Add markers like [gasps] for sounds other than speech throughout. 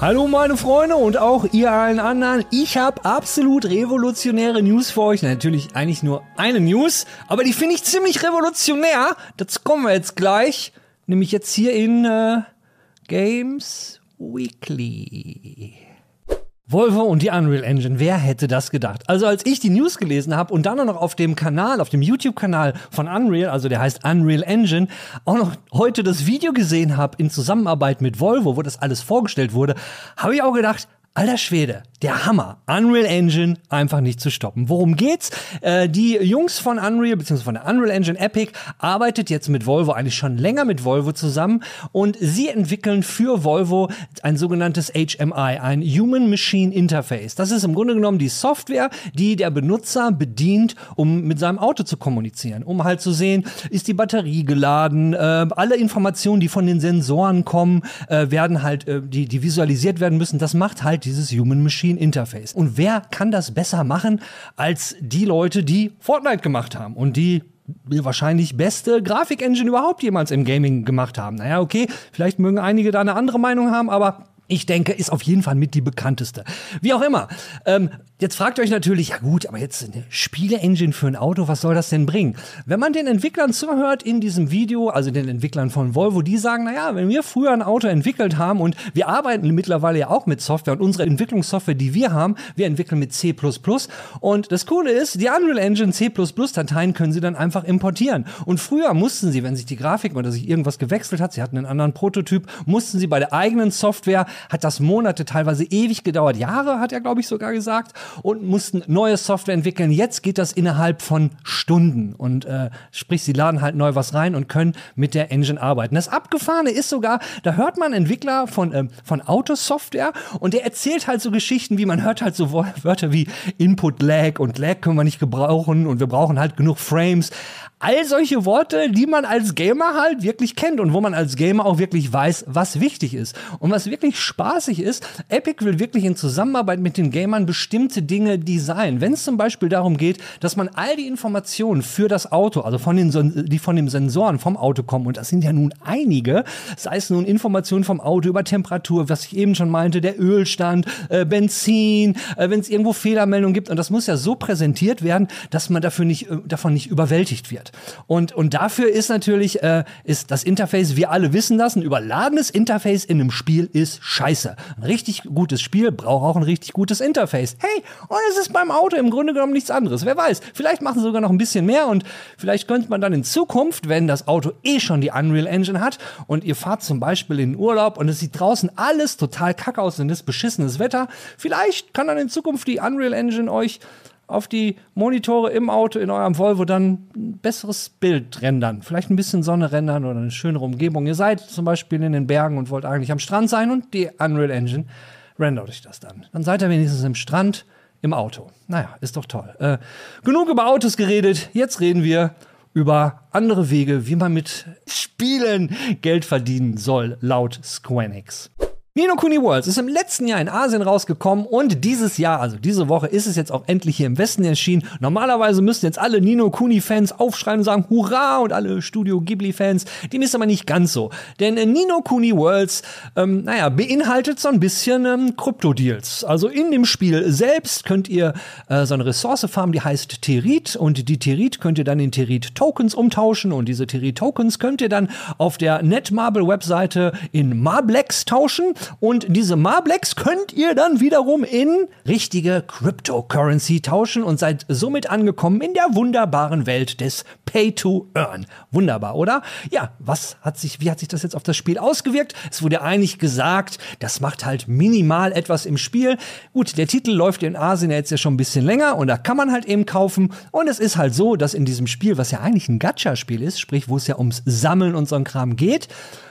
Hallo meine Freunde und auch ihr allen anderen. Ich habe absolut revolutionäre News für euch. Natürlich eigentlich nur eine News, aber die finde ich ziemlich revolutionär. Das kommen wir jetzt gleich. Nämlich jetzt hier in äh, Games Weekly. Volvo und die Unreal Engine, wer hätte das gedacht? Also als ich die News gelesen habe und dann auch noch auf dem Kanal, auf dem YouTube-Kanal von Unreal, also der heißt Unreal Engine, auch noch heute das Video gesehen habe in Zusammenarbeit mit Volvo, wo das alles vorgestellt wurde, habe ich auch gedacht, alter Schwede, der Hammer. Unreal Engine einfach nicht zu stoppen. Worum geht's? Äh, die Jungs von Unreal, beziehungsweise von der Unreal Engine Epic, arbeitet jetzt mit Volvo, eigentlich schon länger mit Volvo zusammen und sie entwickeln für Volvo ein sogenanntes HMI, ein Human Machine Interface. Das ist im Grunde genommen die Software, die der Benutzer bedient, um mit seinem Auto zu kommunizieren, um halt zu sehen, ist die Batterie geladen, äh, alle Informationen, die von den Sensoren kommen, äh, werden halt, äh, die, die visualisiert werden müssen. Das macht halt dieses Human Machine Machine Interface. Und wer kann das besser machen als die Leute, die Fortnite gemacht haben und die wahrscheinlich beste Grafikengine überhaupt jemals im Gaming gemacht haben. Naja, okay, vielleicht mögen einige da eine andere Meinung haben, aber ich denke, ist auf jeden Fall mit die bekannteste. Wie auch immer. Ähm, jetzt fragt euch natürlich, ja gut, aber jetzt eine Spiele-Engine für ein Auto, was soll das denn bringen? Wenn man den Entwicklern zuhört in diesem Video, also den Entwicklern von Volvo, die sagen, naja, wenn wir früher ein Auto entwickelt haben und wir arbeiten mittlerweile ja auch mit Software und unsere Entwicklungssoftware, die wir haben, wir entwickeln mit C++ und das Coole ist, die Unreal Engine C++-Dateien können sie dann einfach importieren. Und früher mussten sie, wenn sich die Grafik oder sich irgendwas gewechselt hat, sie hatten einen anderen Prototyp, mussten sie bei der eigenen Software hat das Monate, teilweise ewig gedauert, Jahre hat er, glaube ich, sogar gesagt, und mussten neue Software entwickeln. Jetzt geht das innerhalb von Stunden und äh, sprich, sie laden halt neu was rein und können mit der Engine arbeiten. Das Abgefahrene ist sogar, da hört man Entwickler von, ähm, von Autosoftware und der erzählt halt so Geschichten, wie man hört halt so Wörter wie Input Lag und Lag können wir nicht gebrauchen und wir brauchen halt genug Frames all solche Worte, die man als Gamer halt wirklich kennt und wo man als Gamer auch wirklich weiß, was wichtig ist. Und was wirklich spaßig ist, Epic will wirklich in Zusammenarbeit mit den Gamern bestimmte Dinge designen. Wenn es zum Beispiel darum geht, dass man all die Informationen für das Auto, also von den, die von den Sensoren vom Auto kommen, und das sind ja nun einige, sei es nun Informationen vom Auto über Temperatur, was ich eben schon meinte, der Ölstand, äh, Benzin, äh, wenn es irgendwo Fehlermeldungen gibt, und das muss ja so präsentiert werden, dass man dafür nicht, äh, davon nicht überwältigt wird. Und, und dafür ist natürlich äh, ist das Interface, wir alle wissen das, ein überladenes Interface in einem Spiel ist scheiße. Ein richtig gutes Spiel braucht auch ein richtig gutes Interface. Hey, und es ist beim Auto im Grunde genommen nichts anderes. Wer weiß, vielleicht machen sie sogar noch ein bisschen mehr und vielleicht könnte man dann in Zukunft, wenn das Auto eh schon die Unreal Engine hat und ihr fahrt zum Beispiel in den Urlaub und es sieht draußen alles total kacke aus und ist beschissenes Wetter, vielleicht kann dann in Zukunft die Unreal Engine euch auf die Monitore im Auto in eurem Volvo dann ein besseres Bild rendern. Vielleicht ein bisschen Sonne rendern oder eine schönere Umgebung. Ihr seid zum Beispiel in den Bergen und wollt eigentlich am Strand sein und die Unreal Engine rendert euch das dann. Dann seid ihr wenigstens im Strand im Auto. Naja, ist doch toll. Äh, genug über Autos geredet. Jetzt reden wir über andere Wege, wie man mit Spielen Geld verdienen soll, laut Squanix. Nino Kuni Worlds ist im letzten Jahr in Asien rausgekommen und dieses Jahr, also diese Woche, ist es jetzt auch endlich hier im Westen erschienen. Normalerweise müssten jetzt alle Nino Kuni Fans aufschreien und sagen Hurra und alle Studio Ghibli Fans. Dem ist aber nicht ganz so. Denn äh, Nino Kuni Worlds, ähm, naja, beinhaltet so ein bisschen ähm, Krypto-Deals. Also in dem Spiel selbst könnt ihr äh, so eine Ressource farmen, die heißt Terit und die Terit könnt ihr dann in Terit Tokens umtauschen und diese Terit Tokens könnt ihr dann auf der Netmarble Webseite in Marblex tauschen und diese Marblex könnt ihr dann wiederum in richtige Cryptocurrency tauschen und seid somit angekommen in der wunderbaren Welt des Pay to Earn. Wunderbar, oder? Ja, was hat sich, wie hat sich das jetzt auf das Spiel ausgewirkt? Es wurde eigentlich gesagt, das macht halt minimal etwas im Spiel. Gut, der Titel läuft in Asien jetzt ja schon ein bisschen länger und da kann man halt eben kaufen. Und es ist halt so, dass in diesem Spiel, was ja eigentlich ein Gacha-Spiel ist, sprich, wo es ja ums Sammeln und so ein Kram geht,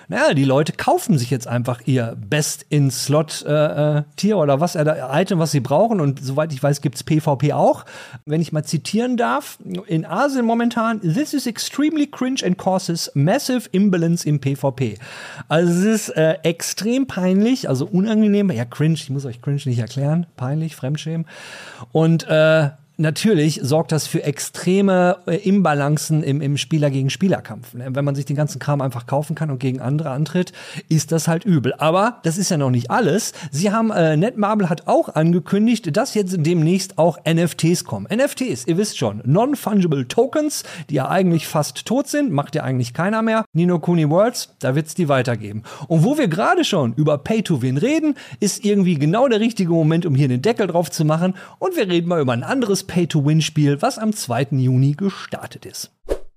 naja, die Leute kaufen sich jetzt einfach ihr Best-in-Slot-Tier äh, oder was, äh, Item, was sie brauchen. Und soweit ich weiß, gibt's PvP auch. Wenn ich mal zitieren darf, in Asien momentan, this is extremely cringe and causes massive imbalance im PvP. Also es ist äh, extrem peinlich, also unangenehm. Ja, cringe, ich muss euch cringe nicht erklären. Peinlich, Fremdschämen. Und äh, natürlich sorgt das für extreme äh, Imbalancen im, im Spieler gegen Spielerkampf. Ne? Wenn man sich den ganzen Kram einfach kaufen kann und gegen andere antritt, ist das halt übel. Aber das ist ja noch nicht alles. Sie haben, äh, Netmarble hat auch angekündigt, dass jetzt demnächst auch NFTs kommen. NFTs, ihr wisst schon, Non-Fungible Tokens, die ja eigentlich fast tot sind, macht ja eigentlich keiner mehr. Nino Kuni Worlds, da wird's die weitergeben. Und wo wir gerade schon über Pay-to-Win reden, ist irgendwie genau der richtige Moment, um hier den Deckel drauf zu machen. Und wir reden mal über ein anderes Pay-to-Win-Spiel, was am 2. Juni gestartet ist.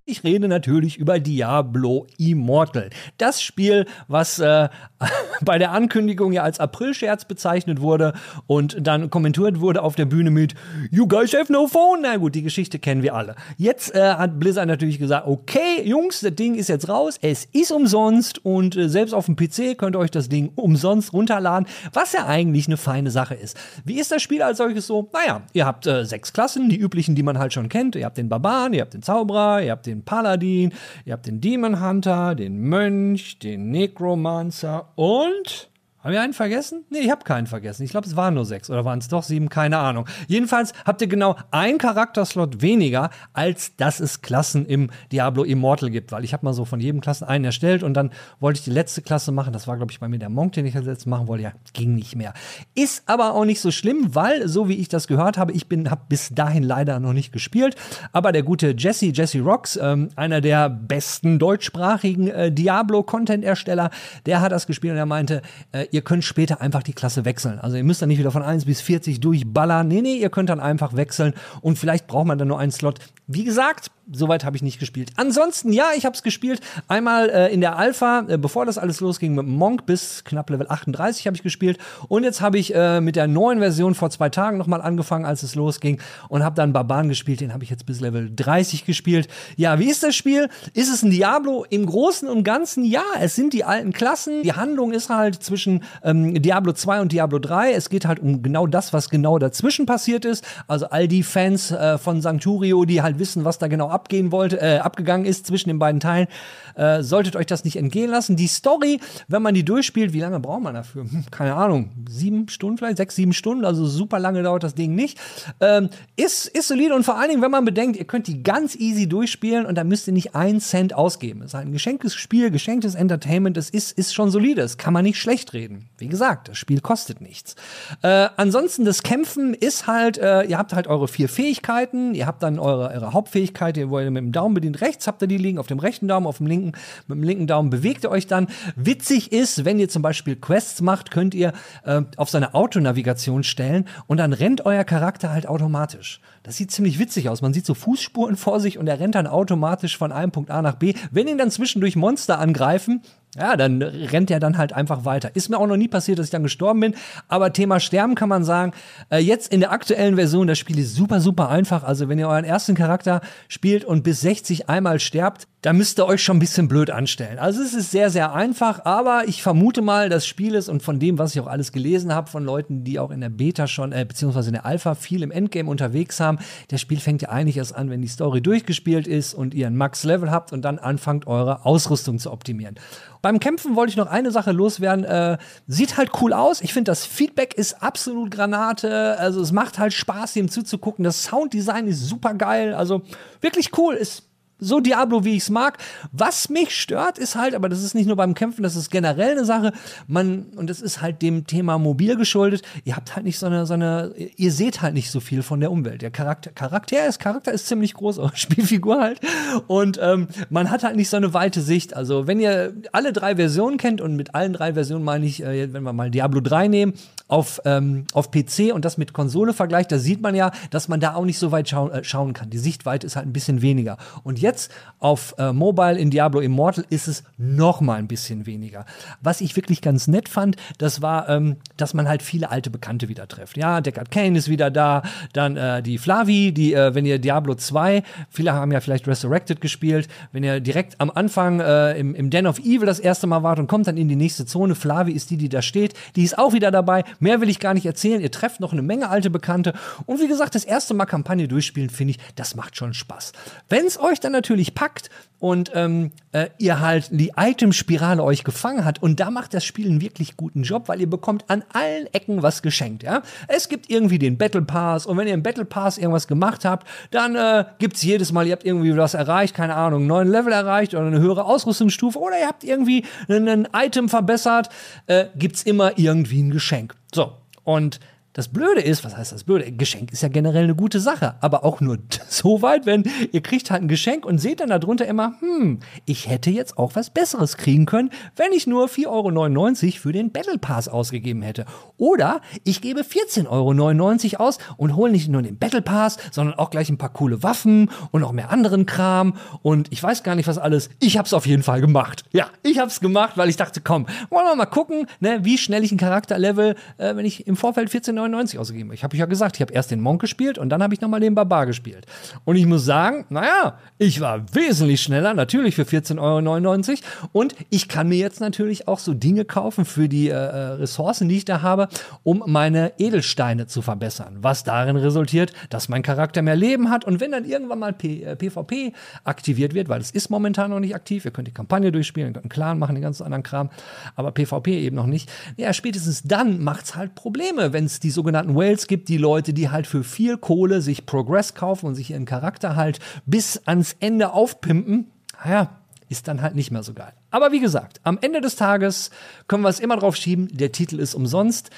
Ich rede natürlich über Diablo Immortal. Das Spiel, was äh, [laughs] bei der Ankündigung ja als April-Scherz bezeichnet wurde und dann kommentiert wurde auf der Bühne mit You guys have no phone. Na gut, die Geschichte kennen wir alle. Jetzt äh, hat Blizzard natürlich gesagt, okay, Jungs, das Ding ist jetzt raus, es ist umsonst und äh, selbst auf dem PC könnt ihr euch das Ding umsonst runterladen, was ja eigentlich eine feine Sache ist. Wie ist das Spiel als solches so? Naja, ihr habt äh, sechs Klassen, die üblichen, die man halt schon kennt. Ihr habt den Barbaren, ihr habt den Zauberer, ihr habt den Paladin, ihr habt den Demon Hunter, den Mönch, den Necromancer und haben wir einen vergessen? Nee, ich habe keinen vergessen. Ich glaube, es waren nur sechs oder waren es doch sieben, keine Ahnung. Jedenfalls habt ihr genau einen Charakterslot weniger, als dass es Klassen im Diablo Immortal gibt, weil ich habe mal so von jedem Klassen einen erstellt und dann wollte ich die letzte Klasse machen. Das war, glaube ich, bei mir der Monk, den ich als letztes machen wollte. Ja, ging nicht mehr. Ist aber auch nicht so schlimm, weil, so wie ich das gehört habe, ich bin, habe bis dahin leider noch nicht gespielt. Aber der gute Jesse, Jesse Rocks, ähm, einer der besten deutschsprachigen äh, Diablo-Content-Ersteller, der hat das gespielt und er meinte, äh, ihr könnt später einfach die Klasse wechseln. Also ihr müsst dann nicht wieder von 1 bis 40 durchballern. Nee, nee, ihr könnt dann einfach wechseln und vielleicht braucht man dann nur einen Slot. Wie gesagt, soweit habe ich nicht gespielt. Ansonsten, ja, ich habe es gespielt. Einmal äh, in der Alpha, äh, bevor das alles losging mit Monk bis knapp Level 38 habe ich gespielt. Und jetzt habe ich äh, mit der neuen Version vor zwei Tagen nochmal angefangen, als es losging. Und habe dann Barbaren gespielt. Den habe ich jetzt bis Level 30 gespielt. Ja, wie ist das Spiel? Ist es ein Diablo? Im Großen und Ganzen ja. Es sind die alten Klassen. Die Handlung ist halt zwischen ähm, Diablo 2 und Diablo 3. Es geht halt um genau das, was genau dazwischen passiert ist. Also all die Fans äh, von Sancturio, die halt wissen, was da genau abgehen wollte, äh, abgegangen ist zwischen den beiden Teilen, äh, solltet euch das nicht entgehen lassen. Die Story, wenn man die durchspielt, wie lange braucht man dafür? Hm, keine Ahnung, sieben Stunden vielleicht, sechs, sieben Stunden, also super lange dauert das Ding nicht. Ähm, ist, ist solide und vor allen Dingen, wenn man bedenkt, ihr könnt die ganz easy durchspielen und da müsst ihr nicht einen Cent ausgeben. Es ist ein geschenktes Spiel, geschenktes Entertainment, es ist, ist schon solide, das kann man nicht schlecht reden. Wie gesagt, das Spiel kostet nichts. Äh, ansonsten, das Kämpfen ist halt, äh, ihr habt halt eure vier Fähigkeiten, ihr habt dann eure, eure Hauptfähigkeit, ihr mit dem Daumen bedient. Rechts habt ihr die liegen, auf dem rechten Daumen, auf dem linken. Mit dem linken Daumen bewegt ihr euch dann. Witzig ist, wenn ihr zum Beispiel Quests macht, könnt ihr äh, auf seine Autonavigation stellen und dann rennt euer Charakter halt automatisch. Das sieht ziemlich witzig aus. Man sieht so Fußspuren vor sich und er rennt dann automatisch von einem Punkt A nach B. Wenn ihn dann zwischendurch Monster angreifen, ja, dann rennt er dann halt einfach weiter. Ist mir auch noch nie passiert, dass ich dann gestorben bin. Aber Thema Sterben kann man sagen, äh, jetzt in der aktuellen Version, das Spiel ist super, super einfach. Also wenn ihr euren ersten Charakter spielt und bis 60 einmal sterbt, da müsst ihr euch schon ein bisschen blöd anstellen. Also es ist sehr, sehr einfach, aber ich vermute mal, das Spiel ist und von dem, was ich auch alles gelesen habe, von Leuten, die auch in der Beta schon, äh, beziehungsweise in der Alpha viel im Endgame unterwegs haben, das Spiel fängt ja eigentlich erst an, wenn die Story durchgespielt ist und ihr ein Max-Level habt und dann anfangt, eure Ausrüstung zu optimieren. Beim Kämpfen wollte ich noch eine Sache loswerden. Äh, sieht halt cool aus. Ich finde, das Feedback ist absolut Granate. Also es macht halt Spaß, ihm zuzugucken. Das Sounddesign ist super geil. Also wirklich cool. Ist so Diablo, wie ich es mag. Was mich stört, ist halt, aber das ist nicht nur beim Kämpfen, das ist generell eine Sache. Man, und das ist halt dem Thema mobil geschuldet. Ihr habt halt nicht so eine, so eine, ihr seht halt nicht so viel von der Umwelt. Der Charakter, Charakter ist, Charakter ist ziemlich groß, [laughs] aber Spielfigur halt. Und ähm, man hat halt nicht so eine weite Sicht. Also, wenn ihr alle drei Versionen kennt, und mit allen drei Versionen meine ich, äh, wenn wir mal Diablo 3 nehmen, auf, ähm, auf PC und das mit Konsole vergleicht, da sieht man ja, dass man da auch nicht so weit schau äh, schauen kann. Die Sichtweite ist halt ein bisschen weniger. Und jetzt auf äh, Mobile in Diablo Immortal ist es noch mal ein bisschen weniger. Was ich wirklich ganz nett fand, das war, ähm, dass man halt viele alte Bekannte wieder trifft. Ja, Deckard Kane ist wieder da, dann äh, die Flavi, die, äh, wenn ihr Diablo 2, viele haben ja vielleicht Resurrected gespielt, wenn ihr direkt am Anfang äh, im, im Den of Evil das erste Mal wart und kommt dann in die nächste Zone, Flavi ist die, die da steht, die ist auch wieder dabei. Mehr will ich gar nicht erzählen. Ihr trefft noch eine Menge alte Bekannte. Und wie gesagt, das erste Mal Kampagne durchspielen, finde ich, das macht schon Spaß. Wenn es euch dann natürlich packt und ähm, äh, ihr halt die Itemspirale euch gefangen hat und da macht das Spiel einen wirklich guten Job, weil ihr bekommt an allen Ecken was geschenkt. Ja? Es gibt irgendwie den Battle Pass und wenn ihr im Battle Pass irgendwas gemacht habt, dann äh, gibt es jedes Mal, ihr habt irgendwie was erreicht, keine Ahnung, einen neuen Level erreicht oder eine höhere Ausrüstungsstufe oder ihr habt irgendwie ein Item verbessert, äh, gibt es immer irgendwie ein Geschenk. So, und das Blöde ist, was heißt das Blöde? Geschenk ist ja generell eine gute Sache, aber auch nur [laughs] so weit, wenn ihr kriegt halt ein Geschenk und seht dann darunter immer, hm, ich hätte jetzt auch was Besseres kriegen können, wenn ich nur 4,99 Euro für den Battle Pass ausgegeben hätte. Oder ich gebe 14,99 Euro aus und hole nicht nur den Battle Pass, sondern auch gleich ein paar coole Waffen und noch mehr anderen Kram und ich weiß gar nicht was alles. Ich hab's auf jeden Fall gemacht. Ja, ich hab's gemacht, weil ich dachte, komm, wollen wir mal gucken, ne, wie schnell ich ein Charakterlevel, äh, wenn ich im Vorfeld 14 99 ausgegeben. Ich habe ja gesagt, ich habe erst den Monk gespielt und dann habe ich nochmal den Barbar gespielt. Und ich muss sagen, naja, ich war wesentlich schneller, natürlich für 14,99 Euro. Und ich kann mir jetzt natürlich auch so Dinge kaufen für die äh, äh, Ressourcen, die ich da habe, um meine Edelsteine zu verbessern. Was darin resultiert, dass mein Charakter mehr Leben hat. Und wenn dann irgendwann mal P äh, PvP aktiviert wird, weil es ist momentan noch nicht aktiv, ihr könnt die Kampagne durchspielen, ihr könnt einen Clan machen, den ganzen anderen Kram, aber PvP eben noch nicht. Ja, spätestens dann macht es halt Probleme, wenn es die sogenannten Whales gibt, die Leute, die halt für viel Kohle sich Progress kaufen und sich ihren Charakter halt bis ans Ende aufpimpen. Naja, ist dann halt nicht mehr so geil. Aber wie gesagt, am Ende des Tages können wir es immer drauf schieben, der Titel ist umsonst.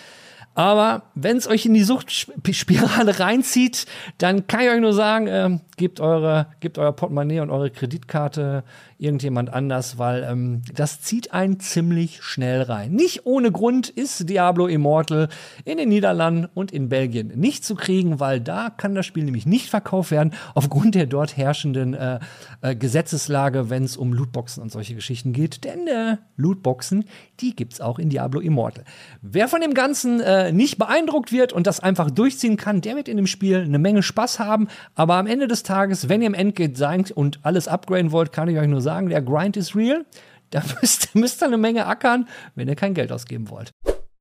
Aber wenn es euch in die Suchtspirale [laughs] reinzieht, dann kann ich euch nur sagen, äh, gebt, eure, gebt euer Portemonnaie und eure Kreditkarte irgendjemand anders, weil ähm, das zieht einen ziemlich schnell rein. Nicht ohne Grund ist Diablo Immortal in den Niederlanden und in Belgien nicht zu kriegen, weil da kann das Spiel nämlich nicht verkauft werden, aufgrund der dort herrschenden äh, äh, Gesetzeslage, wenn es um Lootboxen und solche Geschichten geht. Denn äh, Lootboxen, die gibt's auch in Diablo Immortal. Wer von dem Ganzen äh, nicht beeindruckt wird und das einfach durchziehen kann, der wird in dem Spiel eine Menge Spaß haben. Aber am Ende des Tages, wenn ihr im Endgame seid und alles upgraden wollt, kann ich euch nur sagen, der Grind ist real. Da [laughs] müsst, müsst ihr eine Menge ackern, wenn ihr kein Geld ausgeben wollt.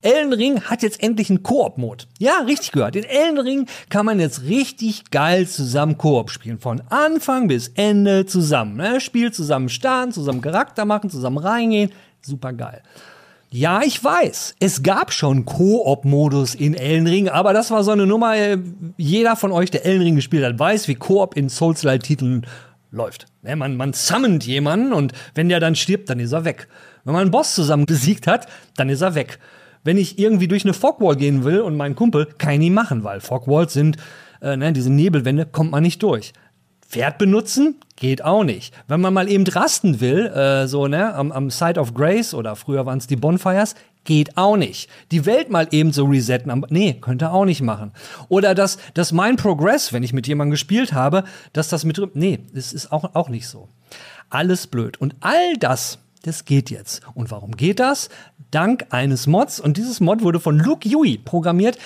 Elden Ring hat jetzt endlich einen Koop-Mode. Ja, richtig gehört. In Elden Ring kann man jetzt richtig geil zusammen Koop spielen. Von Anfang bis Ende zusammen. Ne? Spiel zusammen starten, zusammen Charakter machen, zusammen reingehen. Super geil. Ja, ich weiß. Es gab schon Koop-Modus in Elden Ring, aber das war so eine Nummer. Äh, jeder von euch, der Elden Ring gespielt hat, weiß, wie Koop in Souls-like-Titeln läuft. Man, man summont jemanden und wenn der dann stirbt, dann ist er weg. Wenn man einen Boss zusammen besiegt hat, dann ist er weg. Wenn ich irgendwie durch eine Fogwall gehen will und meinen Kumpel, kann ich nie machen, weil Fogwalls sind, äh, ne, diese Nebelwände, kommt man nicht durch. Pferd benutzen? Geht auch nicht. Wenn man mal eben rasten will, äh, so, ne, am, am Side of Grace oder früher waren es die Bonfires, geht auch nicht. Die Welt mal eben so resetten, nee, könnte auch nicht machen. Oder dass, dass mein Progress, wenn ich mit jemandem gespielt habe, dass das mit, nee, das ist auch, auch nicht so. Alles blöd. Und all das, das geht jetzt. Und warum geht das? Dank eines Mods. Und dieses Mod wurde von Luke Yui programmiert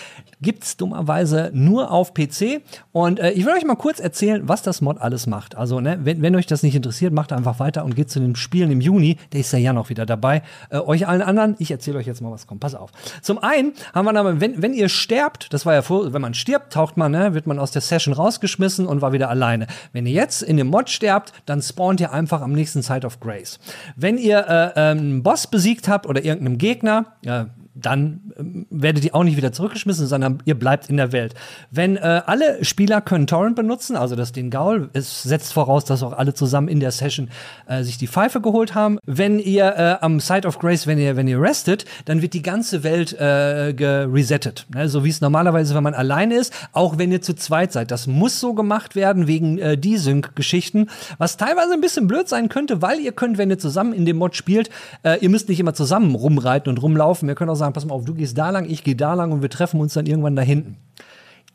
gibt's dummerweise nur auf PC. Und äh, ich will euch mal kurz erzählen, was das Mod alles macht. Also, ne, wenn, wenn euch das nicht interessiert, macht einfach weiter und geht zu den Spielen im Juni. Der ist ja ja noch wieder dabei. Äh, euch allen anderen, ich erzähle euch jetzt mal, was kommt. Pass auf. Zum einen haben wir dann, wenn, wenn ihr sterbt, das war ja vor, wenn man stirbt, taucht man, ne, wird man aus der Session rausgeschmissen und war wieder alleine. Wenn ihr jetzt in dem Mod sterbt, dann spawnt ihr einfach am nächsten Side of Grace. Wenn ihr äh, ähm, einen Boss besiegt habt oder irgendeinem Gegner, äh, dann ähm, werdet ihr auch nicht wieder zurückgeschmissen, sondern ihr bleibt in der Welt. Wenn äh, alle Spieler können Torrent benutzen, also das den Gaul, es setzt voraus, dass auch alle zusammen in der Session äh, sich die Pfeife geholt haben. Wenn ihr äh, am Side of Grace, wenn ihr wenn ihr restet, dann wird die ganze Welt äh, geresettet, ne? so wie es normalerweise, wenn man alleine ist, auch wenn ihr zu zweit seid. Das muss so gemacht werden wegen äh, Desync-Geschichten, was teilweise ein bisschen blöd sein könnte, weil ihr könnt, wenn ihr zusammen in dem Mod spielt, äh, ihr müsst nicht immer zusammen rumreiten und rumlaufen. Ihr könnt auch sagen sagen, pass mal auf, du gehst da lang, ich gehe da lang und wir treffen uns dann irgendwann da hinten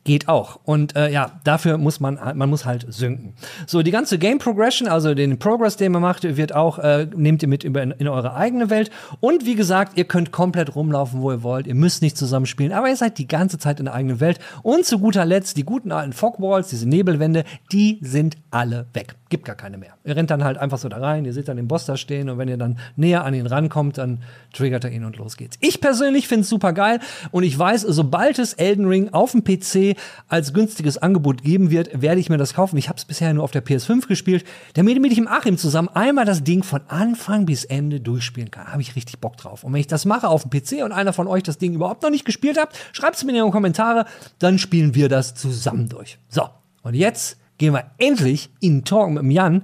geht auch. Und äh, ja, dafür muss man, man muss halt synken. So, die ganze Game Progression, also den Progress, den man macht, wird auch, äh, nehmt ihr mit in, in eure eigene Welt. Und wie gesagt, ihr könnt komplett rumlaufen, wo ihr wollt. Ihr müsst nicht zusammenspielen, aber ihr seid die ganze Zeit in der eigenen Welt. Und zu guter Letzt, die guten alten Fogwalls, diese Nebelwände, die sind alle weg. Gibt gar keine mehr. Ihr rennt dann halt einfach so da rein, ihr seht dann den Boss da stehen und wenn ihr dann näher an ihn rankommt, dann triggert er ihn und los geht's. Ich persönlich finde es super geil und ich weiß, sobald es Elden Ring auf dem PC als günstiges Angebot geben wird, werde ich mir das kaufen. Ich habe es bisher nur auf der PS5 gespielt, damit ich im Achim zusammen einmal das Ding von Anfang bis Ende durchspielen kann. Habe ich richtig Bock drauf. Und wenn ich das mache auf dem PC und einer von euch das Ding überhaupt noch nicht gespielt habt, schreibt es mir in die Kommentare, dann spielen wir das zusammen durch. So, und jetzt gehen wir endlich in Talk mit dem Jan.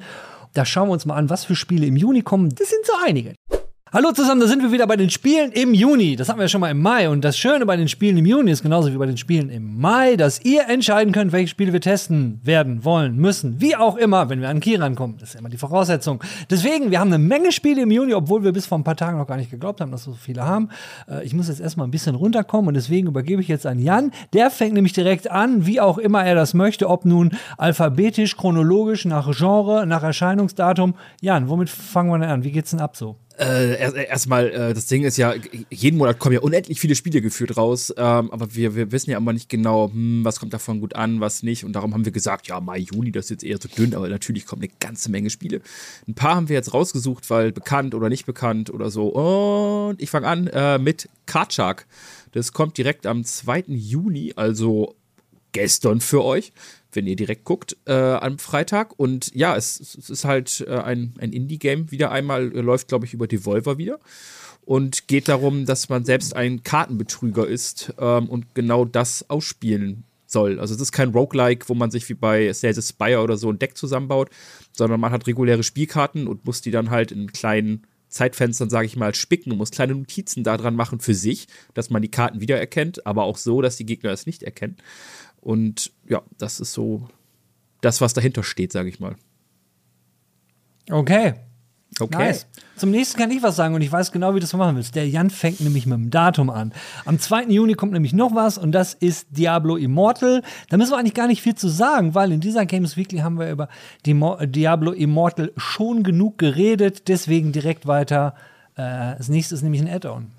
Da schauen wir uns mal an, was für Spiele im Juni kommen. Das sind so einige. Hallo zusammen, da sind wir wieder bei den Spielen im Juni. Das hatten wir ja schon mal im Mai. Und das Schöne bei den Spielen im Juni ist genauso wie bei den Spielen im Mai, dass ihr entscheiden könnt, welche Spiele wir testen werden, wollen, müssen. Wie auch immer, wenn wir an Key rankommen. Das ist immer die Voraussetzung. Deswegen, wir haben eine Menge Spiele im Juni, obwohl wir bis vor ein paar Tagen noch gar nicht geglaubt haben, dass wir so viele haben. Äh, ich muss jetzt erstmal ein bisschen runterkommen und deswegen übergebe ich jetzt an Jan. Der fängt nämlich direkt an, wie auch immer er das möchte, ob nun alphabetisch, chronologisch, nach Genre, nach Erscheinungsdatum. Jan, womit fangen wir denn an? Wie geht's denn ab so? Äh, erstmal, äh, das Ding ist ja, jeden Monat kommen ja unendlich viele Spiele geführt raus, ähm, aber wir, wir wissen ja immer nicht genau, hm, was kommt davon gut an, was nicht. Und darum haben wir gesagt, ja, Mai, Juni, das ist jetzt eher so dünn, aber natürlich kommt eine ganze Menge Spiele. Ein paar haben wir jetzt rausgesucht, weil bekannt oder nicht bekannt oder so. Und ich fange an äh, mit Card Shark. Das kommt direkt am 2. Juni, also gestern für euch wenn ihr direkt guckt, äh, am Freitag. Und ja, es, es ist halt äh, ein, ein Indie-Game wieder einmal, äh, läuft, glaube ich, über Devolver wieder. Und geht darum, dass man selbst ein Kartenbetrüger ist ähm, und genau das ausspielen soll. Also es ist kein Roguelike, wo man sich wie bei Sales Spire oder so ein Deck zusammenbaut, sondern man hat reguläre Spielkarten und muss die dann halt in kleinen Zeitfenstern, sage ich mal, spicken und muss kleine Notizen daran machen für sich, dass man die Karten wiedererkennt, aber auch so, dass die Gegner es nicht erkennen. Und ja, das ist so das, was dahinter steht, sage ich mal. Okay. Okay. Nice. Zum nächsten kann ich was sagen und ich weiß genau, wie du das machen willst. Der Jan fängt nämlich mit dem Datum an. Am 2. Juni kommt nämlich noch was und das ist Diablo Immortal. Da müssen wir eigentlich gar nicht viel zu sagen, weil in dieser Games Weekly haben wir über Diablo Immortal schon genug geredet. Deswegen direkt weiter. Äh, das nächste ist nämlich ein Add-on.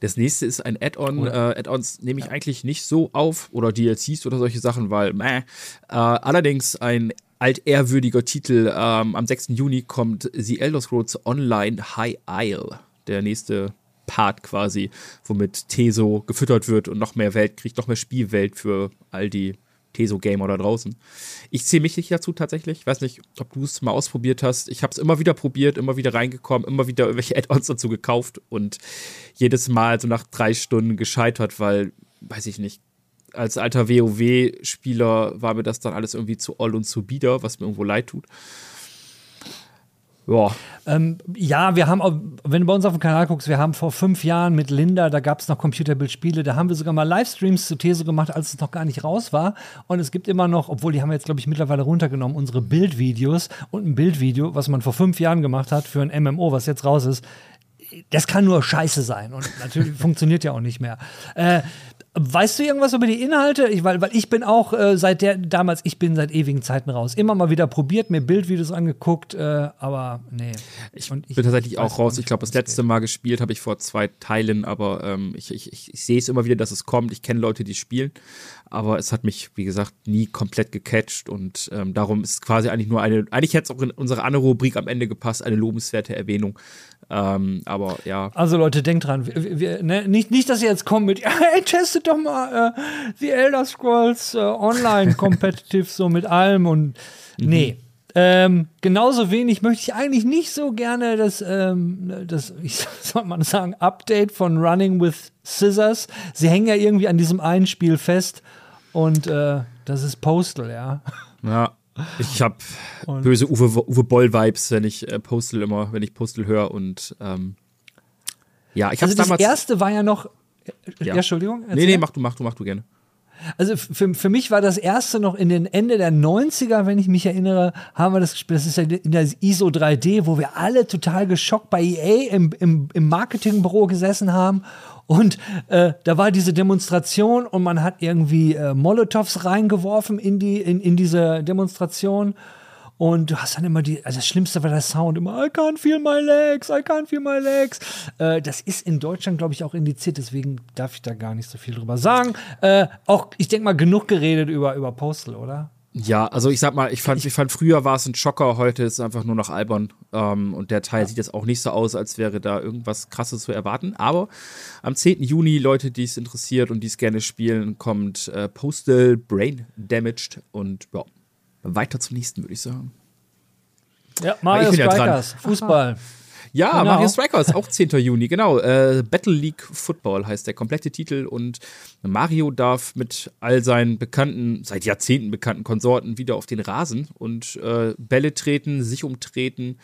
Das nächste ist ein Add-on. Äh, Add-ons nehme ich ja. eigentlich nicht so auf oder DLCs oder solche Sachen, weil meh. Äh, allerdings ein altehrwürdiger Titel. Ähm, am 6. Juni kommt The Elder Scrolls Online High Isle. Der nächste Part quasi, womit Teso gefüttert wird und noch mehr Welt kriegt, noch mehr Spielwelt für all die Teso-Gamer da draußen. Ich zähle mich nicht dazu tatsächlich. Ich weiß nicht, ob du es mal ausprobiert hast. Ich habe es immer wieder probiert, immer wieder reingekommen, immer wieder irgendwelche [laughs] Add-ons dazu gekauft und jedes Mal so nach drei Stunden gescheitert, weil, weiß ich nicht, als alter WoW-Spieler war mir das dann alles irgendwie zu all und zu bieder, was mir irgendwo leid tut. Ja. Ähm, ja, wir haben, wenn du bei uns auf dem Kanal guckst, wir haben vor fünf Jahren mit Linda, da gab es noch Computerbildspiele, da haben wir sogar mal Livestreams zu These gemacht, als es noch gar nicht raus war. Und es gibt immer noch, obwohl die haben wir jetzt, glaube ich, mittlerweile runtergenommen, unsere Bildvideos und ein Bildvideo, was man vor fünf Jahren gemacht hat für ein MMO, was jetzt raus ist. Das kann nur scheiße sein und natürlich [laughs] funktioniert ja auch nicht mehr. Äh, Weißt du irgendwas über die Inhalte? Ich, weil, weil ich bin auch äh, seit der, damals, ich bin seit ewigen Zeiten raus. Immer mal wieder probiert, mir Bildvideos angeguckt, äh, aber nee. Ich, ich bin tatsächlich ich auch raus. Ich glaube, das letzte Mal gespielt habe ich vor zwei Teilen, aber ähm, ich, ich, ich, ich sehe es immer wieder, dass es kommt. Ich kenne Leute, die spielen, aber es hat mich, wie gesagt, nie komplett gecatcht und ähm, darum ist quasi eigentlich nur eine, eigentlich hätte es auch in unsere andere Rubrik am Ende gepasst, eine lobenswerte Erwähnung. Ähm, aber ja. Also Leute, denkt dran, wir, wir, ne, nicht, nicht, dass ihr jetzt kommt mit, [laughs] hey, testet doch mal äh, die Elder Scrolls äh, Online Competitive so mit allem und mhm. nee. Ähm, genauso wenig möchte ich eigentlich nicht so gerne das, ähm, das, ich [laughs] soll man sagen, Update von Running with Scissors. Sie hängen ja irgendwie an diesem einen Spiel fest und äh, das ist Postal, ja. Ja. Ich habe [laughs] böse Uwe, Uwe Boll-Vibes, wenn ich äh, Postal immer, wenn ich Postal höre und ähm, ja, ich habe also damals. Das erste war ja noch. Äh, ja, ja Entschuldigung. Nee, nee, mach du, mach du, mach du gerne. Also für, für mich war das erste noch in den Ende der 90er, wenn ich mich erinnere, haben wir das gespielt. Das ist ja in der ISO 3D, wo wir alle total geschockt bei EA im, im, im Marketingbüro gesessen haben. Und äh, da war diese Demonstration und man hat irgendwie äh, Molotovs reingeworfen in, die, in, in diese Demonstration. Und du hast dann immer die, also das Schlimmste war der Sound, immer I can't feel my legs, I can't feel my legs. Äh, das ist in Deutschland, glaube ich, auch indiziert, deswegen darf ich da gar nicht so viel drüber sagen. Äh, auch, ich denke mal, genug geredet über, über Postal, oder? Ja, also ich sag mal, ich fand, ich fand früher war es ein Schocker, heute ist es einfach nur noch albern. Ähm, und der Teil ja. sieht jetzt auch nicht so aus, als wäre da irgendwas krasses zu erwarten. Aber am 10. Juni, Leute, die es interessiert und die es gerne spielen, kommt äh, Postal Brain Damaged und ja, weiter zum nächsten, würde ich sagen. Ja, Mario Strikers, ja Fußball. Ja, genau. Mario Strikers, auch 10. Juni, genau. Äh, Battle League Football heißt der komplette Titel und Mario darf mit all seinen bekannten, seit Jahrzehnten bekannten Konsorten wieder auf den Rasen und äh, Bälle treten, sich umtreten,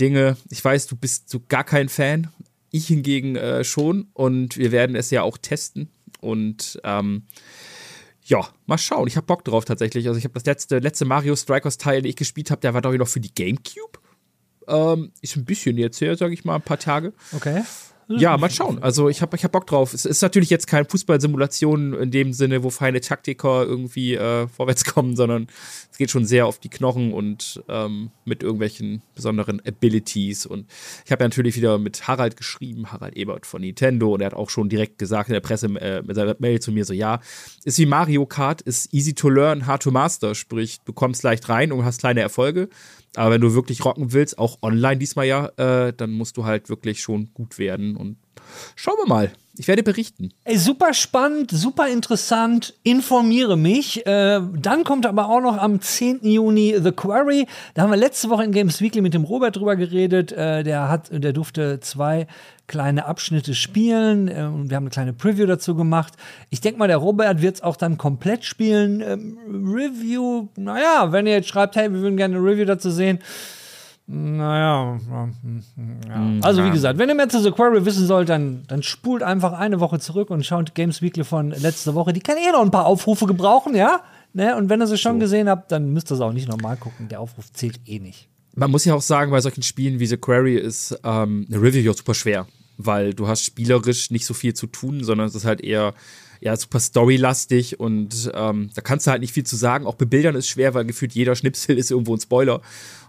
Dinge. Ich weiß, du bist so gar kein Fan. Ich hingegen äh, schon und wir werden es ja auch testen und ähm, ja, mal schauen. Ich habe Bock drauf tatsächlich. Also ich habe das letzte, letzte Mario Strikers Teil, den ich gespielt habe, der war doch noch für die Gamecube. Ähm, ist ein bisschen jetzt her, sage ich mal, ein paar Tage. Okay. Ja, mal schauen. Also ich habe ich hab Bock drauf. Es ist natürlich jetzt keine Fußballsimulation in dem Sinne, wo feine Taktiker irgendwie äh, vorwärts [laughs] kommen, sondern es geht schon sehr auf die Knochen und ähm, mit irgendwelchen besonderen Abilities. Und ich habe ja natürlich wieder mit Harald geschrieben, Harald Ebert von Nintendo, und er hat auch schon direkt gesagt in der Presse äh, mit seiner Mail zu mir so, ja, ist wie Mario Kart, ist easy to learn, hard to master, sprich, du kommst leicht rein und hast kleine Erfolge. Aber wenn du wirklich rocken willst, auch online diesmal ja, äh, dann musst du halt wirklich schon gut werden. Und schauen wir mal. Ich werde berichten. Ey, super spannend, super interessant. Informiere mich. Äh, dann kommt aber auch noch am 10. Juni The Quarry. Da haben wir letzte Woche in Games Weekly mit dem Robert drüber geredet. Äh, der hat, der durfte zwei kleine Abschnitte spielen. Äh, wir haben eine kleine Preview dazu gemacht. Ich denke mal, der Robert wird es auch dann komplett spielen. Ähm, Review, naja, wenn ihr jetzt schreibt, hey, wir würden gerne eine Review dazu sehen naja, ja. Hm, also wie gesagt, wenn ihr mehr zu The Quarry wissen sollt, dann, dann spult einfach eine Woche zurück und schaut Games Weekly von letzter Woche. Die kann eh noch ein paar Aufrufe gebrauchen, ja? Ne? Und wenn ihr sie schon so. gesehen habt, dann müsst ihr es auch nicht nochmal gucken. Der Aufruf zählt eh nicht. Man muss ja auch sagen, bei solchen Spielen wie The Quarry ist ähm, eine Review auch super schwer, weil du hast spielerisch nicht so viel zu tun, sondern es ist halt eher ja, super storylastig und ähm, da kannst du halt nicht viel zu sagen. Auch bebildern ist schwer, weil gefühlt jeder Schnipsel [laughs] ist irgendwo ein Spoiler.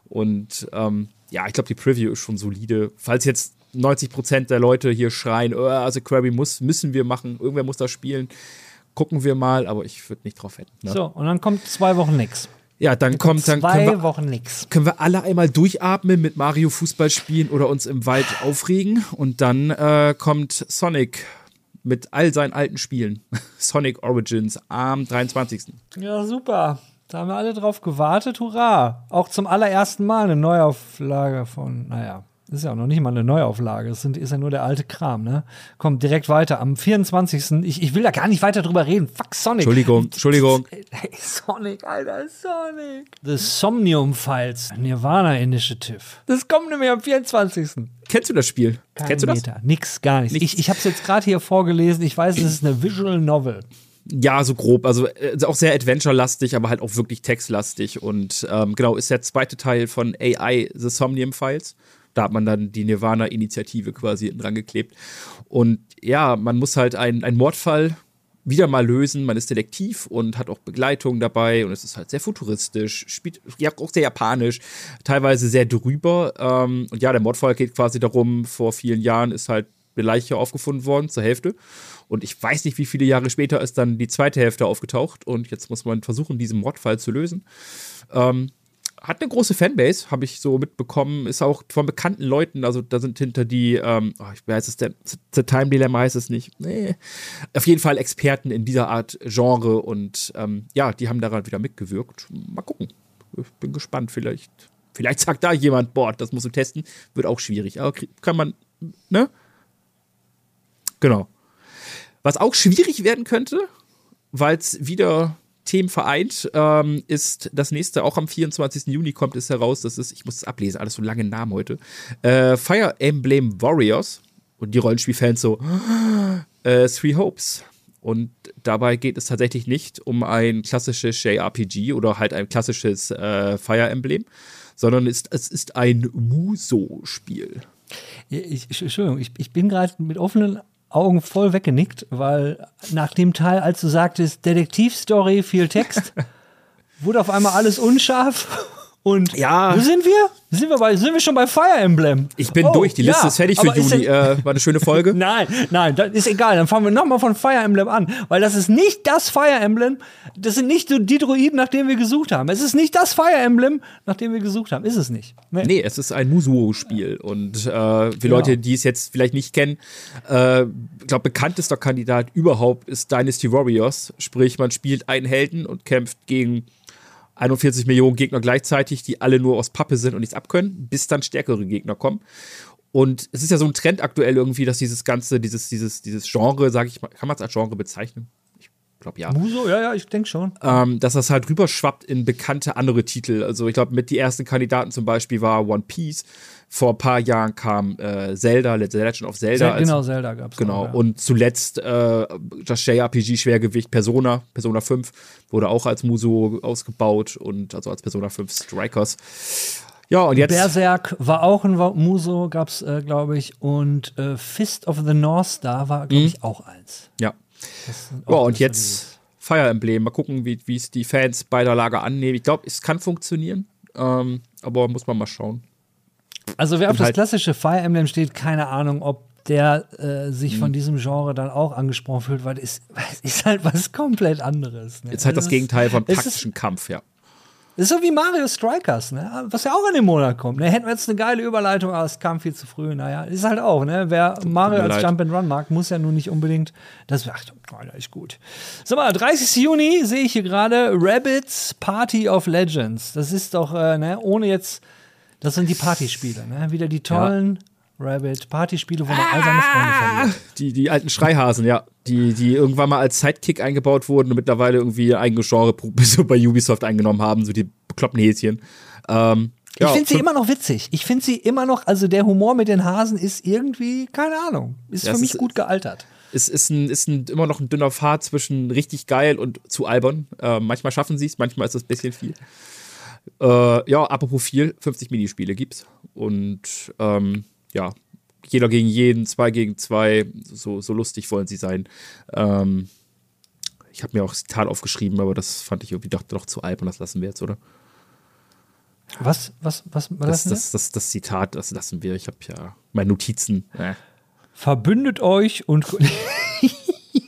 Und ähm, ja, ich glaube, die Preview ist schon solide. Falls jetzt 90% der Leute hier schreien, oh, also Query muss, müssen wir machen, irgendwer muss das spielen, gucken wir mal, aber ich würde nicht drauf wetten. Ne? So, und dann kommt zwei Wochen nix. Ja, dann, dann kommt dann zwei wir, Wochen nix. Können wir alle einmal durchatmen mit Mario Fußball spielen oder uns im Wald aufregen und dann äh, kommt Sonic mit all seinen alten Spielen. [laughs] Sonic Origins am 23. Ja, super. Da haben wir alle drauf gewartet. Hurra! Auch zum allerersten Mal eine Neuauflage von, naja, ist ja auch noch nicht mal eine Neuauflage. Das ist ja nur der alte Kram, ne? Kommt direkt weiter. Am 24. Ich, ich will da gar nicht weiter drüber reden. Fuck Sonic. Entschuldigung, Entschuldigung. Hey, Sonic, Alter, Sonic. The Somnium Files, Nirvana Initiative. Das kommt nämlich am 24. Kennst du das Spiel? Kein Kennst du das? Meter. Nix, gar nichts. Ich, ich habe es jetzt gerade hier vorgelesen. Ich weiß, es ist eine Visual Novel. Ja, so grob. Also äh, auch sehr Adventure-lastig, aber halt auch wirklich textlastig. Und ähm, genau, ist der zweite Teil von AI The Somnium Files. Da hat man dann die Nirvana-Initiative quasi dran geklebt. Und ja, man muss halt einen Mordfall wieder mal lösen. Man ist Detektiv und hat auch Begleitung dabei und es ist halt sehr futuristisch, spielt ja auch sehr japanisch, teilweise sehr drüber. Ähm, und ja, der Mordfall geht quasi darum, vor vielen Jahren ist halt eine Leiche aufgefunden worden, zur Hälfte. Und ich weiß nicht, wie viele Jahre später ist dann die zweite Hälfte aufgetaucht und jetzt muss man versuchen, diesen Mordfall zu lösen. Ähm, hat eine große Fanbase, habe ich so mitbekommen. Ist auch von bekannten Leuten, also da sind hinter die, ähm, oh, ich weiß es, der The Time Dilemma heißt es nicht. Nee. Auf jeden Fall Experten in dieser Art Genre und ähm, ja, die haben daran wieder mitgewirkt. Mal gucken. Ich bin gespannt, vielleicht. Vielleicht sagt da jemand, boah, das muss du testen. Wird auch schwierig. Aber kann man, ne? Genau. Was auch schwierig werden könnte, weil es wieder Themen vereint, ähm, ist das nächste, auch am 24. Juni kommt es heraus, das ist, ich muss es ablesen, alles so lange Namen heute, äh, Fire Emblem Warriors und die Rollenspielfans so, [gasps] äh, Three Hopes. Und dabei geht es tatsächlich nicht um ein klassisches JRPG oder halt ein klassisches äh, Fire Emblem, sondern es, es ist ein Muso-Spiel. Ich, Entschuldigung, ich, ich bin gerade mit offenen Augen voll weggenickt, weil nach dem Teil, als du sagtest, Detektivstory, viel Text, [laughs] wurde auf einmal alles unscharf. Und Ja. wo sind wir? Sind wir, bei, sind wir schon bei Fire Emblem? Ich bin Oh, durch, die Liste ja, ist fertig für Juni. Äh, war eine schöne Folge. [laughs] Nein, nein, das ist egal. Dann fangen wir nochmal von Fire Emblem an. Weil das ist nicht das Fire Emblem. Das sind nicht so die Droiden, nach denen wir gesucht haben. Es ist nicht das Fire Emblem, nach dem wir gesucht haben. Ist es nicht. Nee, es ist ein Musuo-Spiel. Und äh, für Leute, die es jetzt vielleicht nicht kennen, äh, ich glaube, bekanntester Kandidat überhaupt ist Dynasty Warriors. Sprich, man spielt einen Helden und kämpft gegen 41 Millionen Gegner gleichzeitig, die alle nur aus Pappe sind und nichts abkönnen, bis dann stärkere Gegner kommen. Und es ist ja so ein Trend aktuell irgendwie, dass dieses ganze, dieses, dieses, dieses Genre, sage ich mal, kann man es als Genre bezeichnen? Ich glaube ja. Muso? Ja, ja, ich denke schon. ähm, dass das halt rüberschwappt in bekannte andere Titel. Also ich glaube, mit die ersten Kandidaten zum Beispiel war One Piece. Vor ein paar Jahren kam äh, Zelda, The Legend of Zelda. Zel als- genau, Zelda gab es. Genau, ja. und zuletzt äh, das JRPG-Schwergewicht Persona, Persona 5, wurde auch als Muso ausgebaut und also als Persona 5 Strikers. Ja, und jetzt. Berserk war auch ein Muso, gab es, äh, glaube ich. Und äh, Fist of the North Star war, glaube ich, auch eins. ja. Ja, auch und jetzt Fire Emblem. Mal gucken, wie wie es die Fans beider Lager annehmen. Ich glaube, es kann funktionieren, ähm, aber muss man mal schauen. Also wer auf das halt- klassische Fire Emblem steht, keine Ahnung, ob der äh, sich Mhm. von diesem Genre dann auch angesprochen fühlt, weil es [laughs] ist halt was komplett anderes. Ne? Jetzt halt das Gegenteil vom es ist- taktischen Kampf, ja. Das ist so wie Mario Strikers, ne? was ja auch in dem Monat kommt. Ne? Hätten wir jetzt eine geile Überleitung, aber es kam viel zu früh. Naja, ist halt auch, ne? Wer Mario als. Jump and Run mag, muss ja nun nicht unbedingt das. Ach, das ist gut. Sag mal, 30. Juni sehe ich hier gerade Rabbits Party of Legends. Das ist doch, äh, ne, ohne jetzt. Das sind die Partyspiele, ne? Wieder die tollen Rabbit Partyspiele, wo man all seine Freunde verliert. Die, die alten Schreihasen, ja. Die, die irgendwann mal als Sidekick eingebaut wurden und mittlerweile irgendwie ein eigenes Genre [laughs] so bei Ubisoft eingenommen haben, so die bekloppten Häschen. Ähm, Ich ja, finde sie immer noch witzig. Ich finde sie immer noch, also der Humor mit den Hasen ist irgendwie, keine Ahnung, ist Ja, für mich ist- gut gealtert. es ist, ein, ist ein, immer noch ein dünner Pfad zwischen richtig geil und zu albern. Äh, manchmal schaffen sie es, manchmal ist es ein bisschen viel. Äh, ja, apropos viel, 50 Minispiele gibt's. Und ähm, ja, jeder gegen jeden, zwei gegen zwei, so, so lustig wollen sie sein. Ähm, ich habe mir auch das Zitat aufgeschrieben, aber das fand ich irgendwie doch, doch zu albern, das lassen wir jetzt, oder? Was, was, was, was Das, das, das, das, das Zitat, das lassen wir. Ich habe ja meine Notizen. Äh. Verbündet euch und. [laughs]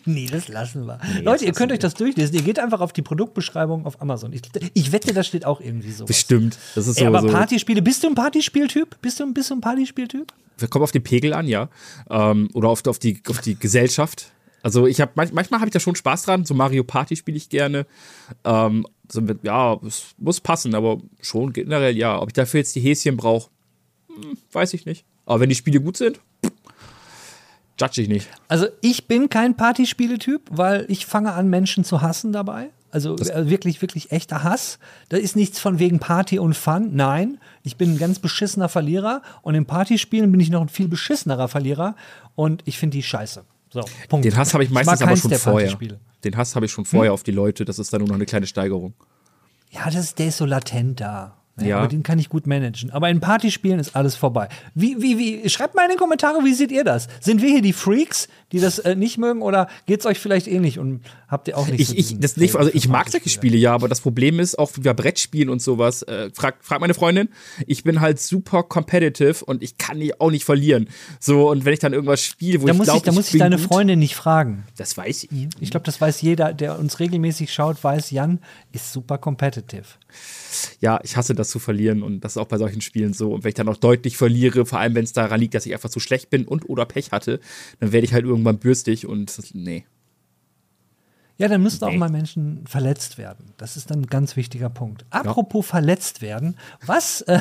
nee, das lassen wir. Leute, ihr könnt euch das durchlesen. Ihr geht einfach auf die Produktbeschreibung auf Amazon. Ich, ich wette, da steht auch irgendwie so. Bestimmt. Das ist so, Ey, aber so Partyspiele, bist du ein Partyspieltyp? Bist du, ein Partyspieltyp? wir kommen auf den Pegel an, ja. Ähm, oder auf, auf, die, auf die Gesellschaft. Also ich habe manch, manchmal habe ich da schon Spaß dran. So Mario Party spiele ich gerne. Ähm, so mit, ja, es muss passen, aber schon generell ja. Ob ich dafür jetzt die Häschen brauche, hm, weiß ich nicht. Aber wenn die Spiele gut sind, judge ich nicht. Also ich bin kein Partyspieletyp, weil ich fange an, Menschen zu hassen dabei. Also äh, wirklich, wirklich echter Hass. Da ist nichts von wegen Party und Fun. Nein, ich bin ein ganz beschissener Verlierer und in Partyspielen bin ich noch ein viel beschissenerer Verlierer und ich finde die scheiße. So, Punkt. Den Hass habe ich meistens aber schon vorher. Den Hass habe ich schon vorher auf die Leute. Das ist dann nur noch eine kleine Steigerung. Ja, das ist, der ist so latent da. Ja. Aber den kann ich gut managen. Aber in Partyspielen ist alles vorbei. Wie, wie, wie, schreibt mal in den Kommentaren, wie seht ihr das? Sind wir hier die Freaks, die das äh, nicht mögen oder geht's euch vielleicht ähnlich und habt ihr auch nicht so Ich, ich, diesen das nicht, also ich mag solche? Spiele ja, aber das Problem ist auch über Brettspielen und sowas. Äh, frag, frag meine Freundin, ich bin halt super competitive und ich kann nicht, auch nicht verlieren. So, und wenn ich dann irgendwas spiele, wo Da ich glaube, ich, da muss ich deine gut, Freundin nicht fragen. Das weiß ich. Ich glaube, das weiß jeder, der uns regelmäßig schaut, weiß, Jan ist super competitive. Ja, ich hasse das zu verlieren und das ist auch bei solchen Spielen so. Und wenn ich dann auch deutlich verliere, vor allem wenn es daran liegt, dass ich einfach zu schlecht bin und oder Pech hatte, dann werde ich halt irgendwann bürstig und nee. Ja, dann müssten auch mal Menschen verletzt werden. Das ist dann ein ganz wichtiger Punkt. Apropos verletzt werden, was. Äh,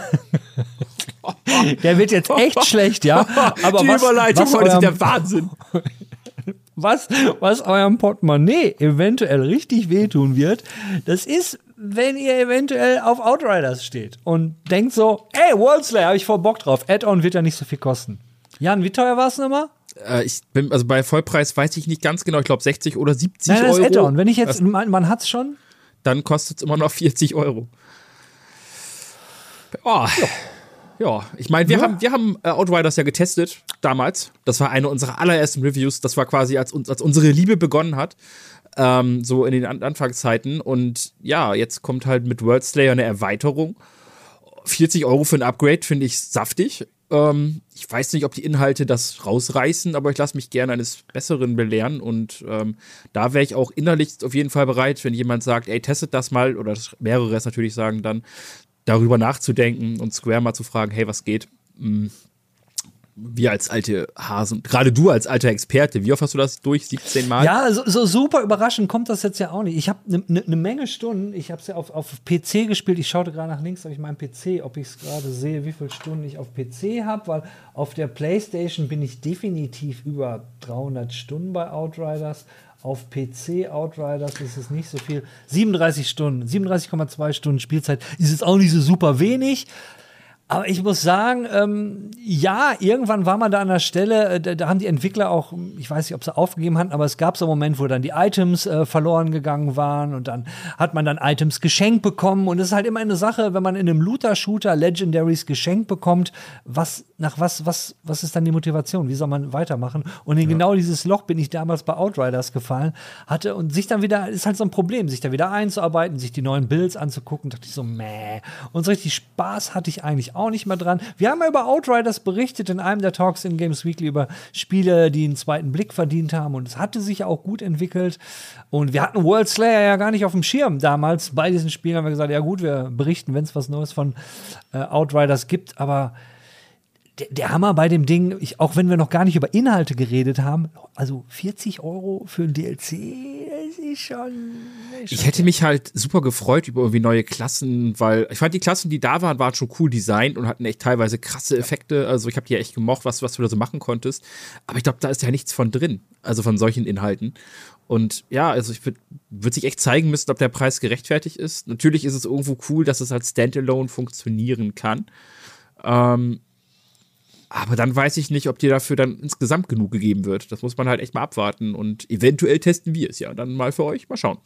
[laughs] der wird jetzt echt schlecht, ja. [laughs] Aber Die was, Überleitung was, heute ist der Wahnsinn. [laughs] was, was eurem Portemonnaie eventuell richtig wehtun wird, das ist, wenn ihr eventuell auf Outriders steht und denkt so, ey, Worldslayer, habe ich voll Bock drauf. Add-on wird ja nicht so viel kosten. Jan, wie teuer war es nochmal? Äh, ich bin, also bei Vollpreis weiß ich nicht ganz genau, ich glaube 60 oder 70 Nein, das Euro. ist Add-on. Wenn ich jetzt, man, man hat's schon. Dann kostet es immer noch 40 Euro. Oh. Ja, ich meine, wir Ja. haben, wir haben äh, Outriders ja getestet damals. Das war eine unserer allerersten Reviews. Das war quasi, als, uns, als unsere Liebe begonnen hat. Ähm, so in den An Anfangszeiten. Und ja, jetzt kommt halt mit World Slayer eine Erweiterung. 40 Euro für ein Upgrade finde ich saftig. Ähm, ich weiß nicht, ob die Inhalte das rausreißen, aber ich lasse mich gerne eines Besseren belehren. Und ähm, da wäre ich auch innerlich auf jeden Fall bereit, wenn jemand sagt, ey, testet das mal, oder mehrere es natürlich sagen dann, darüber nachzudenken und Square mal zu fragen, hey, was geht? Wir als alte Hasen, gerade du als alter Experte, wie oft hast du das durch? 17 Mal? Ja, so, so super überraschend kommt das jetzt ja auch nicht. Ich habe eine ne, ne Menge Stunden, ich habe es ja auf, auf PC gespielt. Ich schaute gerade nach links auf meinem PC, ob ich es gerade sehe, wie viele Stunden ich auf PC habe, weil auf der Playstation bin ich definitiv über 300 Stunden bei Outriders. Auf PC Outriders ist es nicht so viel. 37 Stunden, 37,2 Stunden Spielzeit ist jetzt auch nicht so super wenig. Aber ich muss sagen, ähm, ja, irgendwann war man da an der Stelle, äh, da, da haben die Entwickler auch, ich weiß nicht, ob sie aufgegeben hatten, aber es gab so einen Moment, wo dann die Items äh, verloren gegangen waren und dann hat man dann Items geschenkt bekommen und es ist halt immer eine Sache, wenn man in einem Looter-Shooter Legendaries geschenkt bekommt, was, nach was, was, was ist dann die Motivation? Wie soll man weitermachen? Und in genau dieses Loch bin ich damals bei Outriders gefallen, hatte und sich dann wieder, ist halt so ein Problem, sich da wieder einzuarbeiten, sich die neuen Builds anzugucken, dachte ich so, meh. Und so richtig Spaß hatte ich eigentlich auch nicht mehr dran. Wir haben ja über Outriders berichtet in einem der Talks in Games Weekly über Spiele, die einen zweiten Blick verdient haben und es hatte sich auch gut entwickelt. Und wir hatten World Slayer ja gar nicht auf dem Schirm damals. Bei diesen Spielen haben wir gesagt, ja gut, wir berichten, wenn es was Neues von äh, Outriders gibt, aber der, der Hammer bei dem Ding, ich, auch wenn wir noch gar nicht über Inhalte geredet haben, also 40 Euro für ein DLC, das ist schon. ist Ich hätte mich halt super gefreut über irgendwie neue Klassen, weil ich fand die Klassen, die da waren, waren schon cool designt und hatten echt teilweise krasse Effekte. Also ich habe die ja echt gemocht, was, was du da so machen konntest. Aber ich glaube, da ist ja nichts von drin, also von solchen Inhalten. Und ja, also ich würde würd sich echt zeigen müssen, ob der Preis gerechtfertigt ist. Natürlich ist es irgendwo cool, dass es als Standalone funktionieren kann. Ähm, aber dann weiß ich nicht, ob dir dafür dann insgesamt genug gegeben wird. Das muss man halt echt mal abwarten. Und eventuell testen wir es ja dann mal für euch. Mal schauen.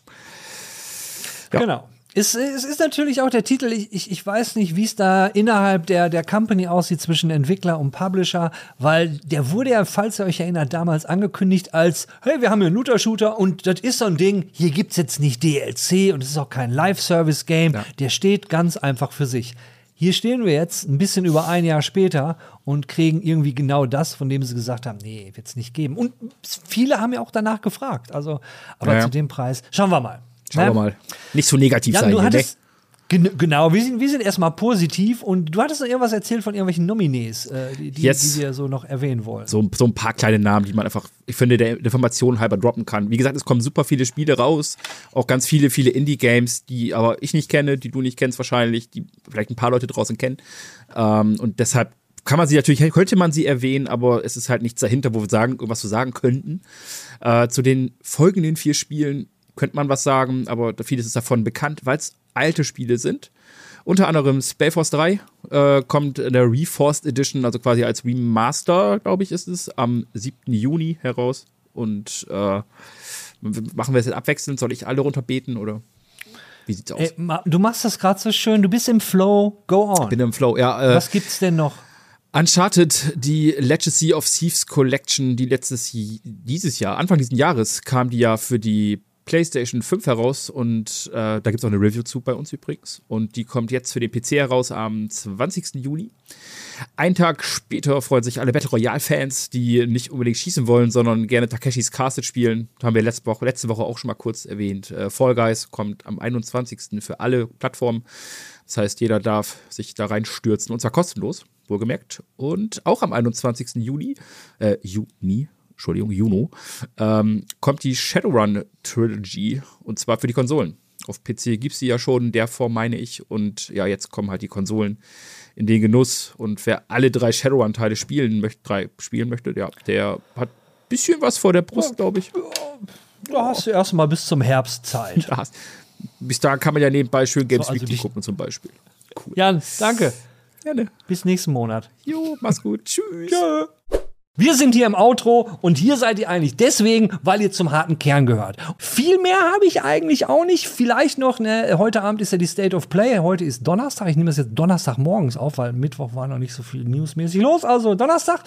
Ja. Genau. Es, es ist natürlich auch der Titel, ich, ich, ich weiß nicht, wie es da innerhalb der, der Company aussieht zwischen Entwickler und Publisher, weil der wurde ja, falls ihr euch erinnert, damals angekündigt als, hey, wir haben hier einen Looter-Shooter und das ist so ein Ding, hier gibt's jetzt nicht DLC und es ist auch kein Live-Service-Game, Ja. der steht ganz einfach für sich. Hier stehen wir jetzt ein bisschen über ein Jahr später und kriegen irgendwie genau das, von dem sie gesagt haben, nee, wird's nicht geben. Und viele haben ja auch danach gefragt. Also, aber Ja, zu dem Preis, schauen wir mal. Schauen wir Ne? mal. Nicht so negativ Jan, sein. du hier, hattest. Gen genau, wir sind, wir sind erstmal positiv und du hattest noch irgendwas erzählt von irgendwelchen Nominees, äh, die, die, Yes. die wir so noch erwähnen wollen. So, so ein paar kleine Namen, die man einfach, ich finde, der Information halber droppen kann. Wie gesagt, es kommen super viele Spiele raus, auch ganz viele, viele Indie-Games, die aber ich nicht kenne, die du nicht kennst wahrscheinlich, die vielleicht ein paar Leute draußen kennen. Ähm, und deshalb kann man sie natürlich, könnte man sie erwähnen, aber es ist halt nichts dahinter, wo wir sagen, was wir sagen könnten. Äh, zu den folgenden vier Spielen könnte man was sagen, aber vieles ist davon bekannt, weil es alte Spiele sind. Unter anderem Spellforce 3 äh, kommt in der Reforced Edition, also quasi als Remaster, glaube ich, ist es, am 7. Juni heraus. Und äh, machen wir es jetzt abwechselnd? Soll ich alle runterbeten oder wie sieht's aus? Ey, ma- du machst das gerade so schön, du bist im Flow, go on. Bin im Flow. Ja, äh, Was gibt's denn noch? Uncharted, die Legacy of Thieves Collection, die letztes dieses Jahr, Anfang dieses Jahres, kam die ja für die PlayStation 5 heraus und äh, da gibt es auch eine Review zu bei uns übrigens. Und die kommt jetzt für den PC heraus am 20. Juni. Einen Tag später freuen sich alle Battle Royale-Fans, die nicht unbedingt schießen wollen, sondern gerne Takeshis Castle spielen. Haben wir letzte Woche, letzte Woche auch schon mal kurz erwähnt. Äh, Fall Guys kommt am 21. für alle Plattformen. Das heißt, jeder darf sich da reinstürzen und zwar kostenlos, wohlgemerkt. Und auch am 21. Juli, äh, Juni, Entschuldigung, Juno, ähm, kommt die Shadowrun Trilogy und zwar für die Konsolen. Auf PC gibt es die ja schon in der Form, meine ich. Und ja, jetzt kommen halt die Konsolen in den Genuss. Und wer alle drei Shadowrun-Teile spielen möchte, drei spielen möchte, ja, der hat ein bisschen was vor der Brust, glaube ich. Da hast du erstmal bis zum Herbst Zeit. [laughs] Da hast- Bis dahin kann man ja nebenbei schön Games So, also Weekly gucken zum Beispiel. Jan, danke. Gerne. Bis nächsten Monat. Jo, mach's gut. Tschüss. Wir sind hier im Outro und hier seid ihr eigentlich deswegen, weil ihr zum harten Kern gehört. Viel mehr habe ich eigentlich auch nicht. Vielleicht noch, ne, heute Abend ist ja die State of Play. Heute ist Donnerstag. Ich nehme das jetzt Donnerstag morgens auf, weil Mittwoch war noch nicht so viel newsmäßig los. Also Donnerstag.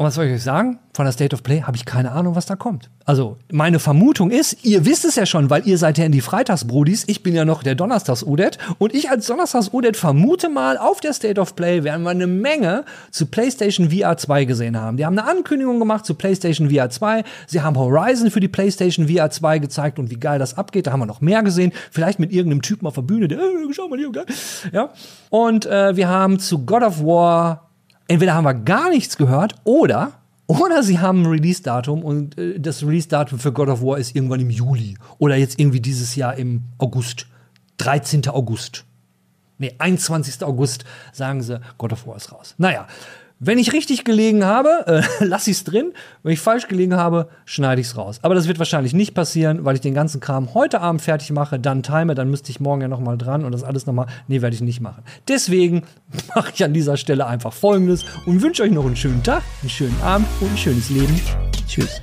Und was soll ich euch sagen? Von der State of Play habe ich keine Ahnung, was da kommt. Also, meine Vermutung ist, ihr wisst es ja schon, weil ihr seid ja in die Freitagsbrudis. Ich bin ja noch der Donnerstags-Udet. Und ich als Donnerstags-Udet vermute mal, auf der State of Play werden wir eine Menge zu PlayStation VR 2 gesehen haben. Die haben eine Ankündigung gemacht zu PlayStation VR 2. Sie haben Horizon für die PlayStation VR 2 gezeigt und wie geil das abgeht. Da haben wir noch mehr gesehen. Vielleicht mit irgendeinem Typen auf der Bühne, der, äh, schau mal hier, geil. Ja. Und äh, wir haben zu God of War entweder haben wir gar nichts gehört oder oder sie haben ein Release-Datum und äh, das Release-Datum für God of War ist irgendwann im Juli oder jetzt irgendwie dieses Jahr im August. 13. August. Nee, 21. August sagen sie, God of War ist raus. Naja, wenn ich richtig gelegen habe, äh, [laughs] lasse ich es drin. Wenn ich falsch gelegen habe, schneide ich es raus. Aber das wird wahrscheinlich nicht passieren, weil ich den ganzen Kram heute Abend fertig mache, dann time, dann müsste ich morgen ja noch mal dran und das alles noch mal. Nee, werde ich nicht machen. Deswegen [laughs] mache ich an dieser Stelle einfach Folgendes und wünsche euch noch einen schönen Tag, einen schönen Abend und ein schönes Leben. Tschüss.